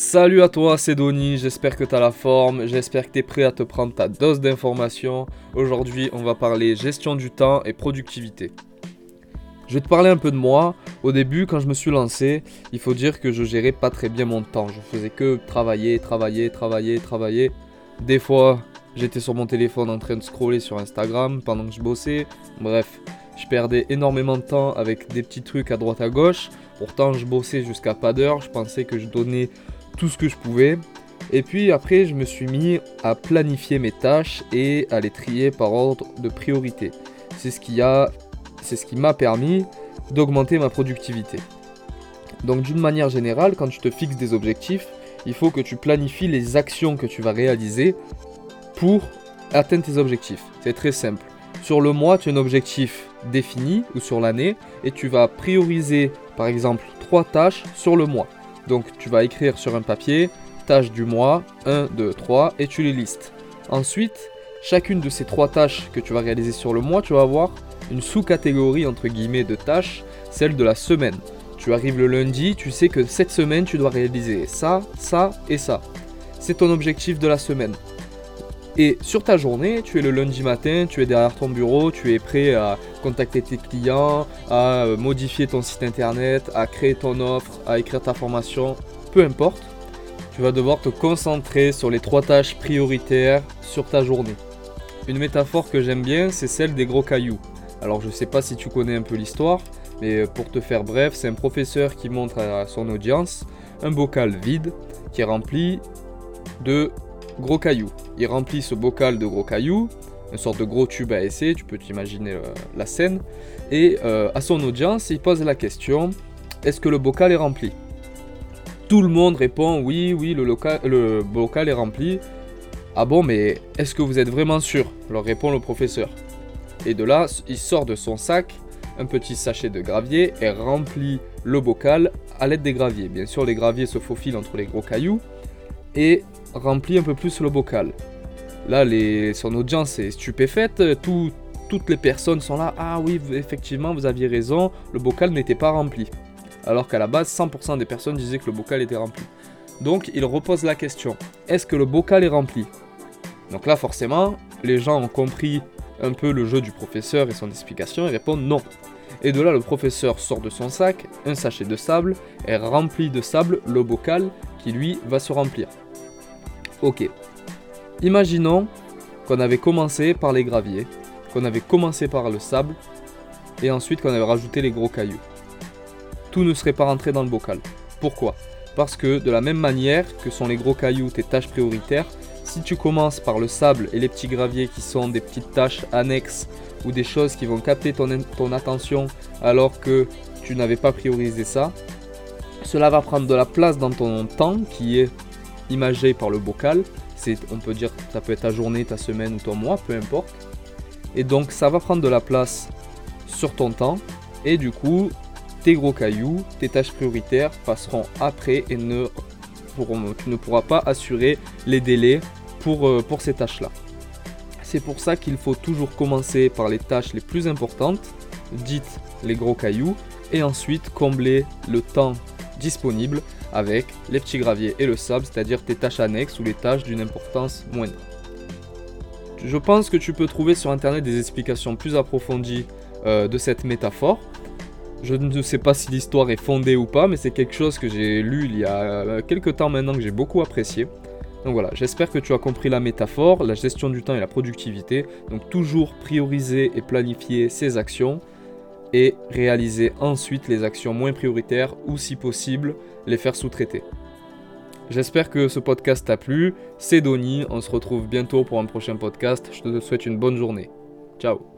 Salut à toi, c'est Donny, j'espère que tu as la forme, j'espère que tu es prêt à te prendre ta dose d'informations. Aujourd'hui, on va parler gestion du temps et productivité. Je vais te parler un peu de moi. Au début, quand je me suis lancé, il faut dire que je gérais pas très bien mon temps. Je faisais que travailler, travailler, travailler, travailler. Des fois, j'étais sur mon téléphone en train de scroller sur Instagram pendant que je bossais. Bref, je perdais énormément de temps avec des petits trucs à droite à gauche. Pourtant, je bossais jusqu'à pas d'heure. Je pensais que je donnais tout ce que je pouvais. Et puis après, je me suis mis à planifier mes tâches et à les trier par ordre de priorité. C'est ce qui m'a permis d'augmenter ma productivité. Donc d'une manière générale, quand tu te fixes des objectifs, il faut que tu planifies les actions que tu vas réaliser pour atteindre tes objectifs. C'est très simple. Sur le mois, tu as un objectif défini ou sur l'année et tu vas prioriser par exemple trois tâches sur le mois. Donc tu vas écrire sur un papier tâches du mois 1, 2, 3 et tu les listes. Ensuite, chacune de ces trois tâches que tu vas réaliser sur le mois, tu vas avoir une sous-catégorie entre guillemets de tâches, celle de la semaine. Tu arrives le lundi, tu sais que cette semaine tu dois réaliser ça, ça et ça. C'est ton objectif de la semaine. Et sur ta journée, tu es le lundi matin, tu es derrière ton bureau, tu es prêt à contacter tes clients, à euh, modifier ton site internet, à créer ton offre, à écrire ta formation, peu importe. Tu vas devoir te concentrer sur les trois tâches prioritaires sur ta journée. Une métaphore que j'aime bien, c'est celle des gros cailloux. Alors je ne sais pas si tu connais un peu l'histoire, mais pour te faire bref, c'est un professeur qui montre à son audience un bocal vide qui est rempli de gros cailloux. Il remplit ce bocal de gros cailloux, une sorte de gros tube à essai, tu peux t'imaginer euh, la scène. Et euh, à son audience, il pose la question est-ce que le bocal est rempli? Tout le monde répond oui, oui, le, le bocal est rempli. Ah bon, mais est-ce que vous êtes vraiment sûr? Leur répond le professeur. Et de là, il sort de son sac un petit sachet de gravier et remplit le bocal à l'aide des graviers. Bien sûr, les graviers se faufilent entre les gros cailloux et remplit un peu plus le bocal. Là, son audience est stupéfaite, toutes les personnes sont là, ah oui, effectivement, vous aviez raison, le bocal n'était pas rempli. Alors qu'à la base, 100% des personnes disaient que le bocal était rempli. Donc, il repose la question, est-ce que le bocal est rempli? Donc là, forcément, les gens ont compris un peu le jeu du professeur et son explication et répondent non. Et de là, le professeur sort de son sac un sachet de sable et remplit de sable le bocal qui lui va se remplir. Ok. Imaginons qu'on avait commencé par les graviers, qu'on avait commencé par le sable, et ensuite qu'on avait rajouté les gros cailloux. Tout ne serait pas rentré dans le bocal. Pourquoi? Parce que de la même manière que sont les gros cailloux tes tâches prioritaires, si tu commences par le sable et les petits graviers qui sont des petites tâches annexes ou des choses qui vont capter ton, attention alors que tu n'avais pas priorisé ça, cela va prendre de la place dans ton temps qui est imagé par le bocal. C'est, on peut dire, ça peut être ta journée, ta semaine ou ton mois, peu importe. Et donc ça va prendre de la place sur ton temps. Et du coup, tes gros cailloux, tes tâches prioritaires passeront après et ne tu ne pourras pas assurer les délais pour, euh, pour ces tâches-là. C'est pour ça qu'il faut toujours commencer par les tâches les plus importantes, dites les gros cailloux, et ensuite combler le temps disponible avec les petits graviers et le sable, c'est-à-dire tes tâches annexes ou les tâches d'une importance moindre. Je pense que tu peux trouver sur internet des explications plus approfondies euh, de cette métaphore. Je ne sais pas si l'histoire est fondée ou pas, mais c'est quelque chose que j'ai lu il y a euh, quelques temps maintenant que j'ai beaucoup apprécié. Donc voilà, j'espère que tu as compris la métaphore, la gestion du temps et la productivité. Donc toujours prioriser et planifier ses actions et réaliser ensuite les actions moins prioritaires ou si possible les faire sous-traiter. J'espère que ce podcast t'a plu. C'est Donny, on se retrouve bientôt pour un prochain podcast. Je te souhaite une bonne journée. Ciao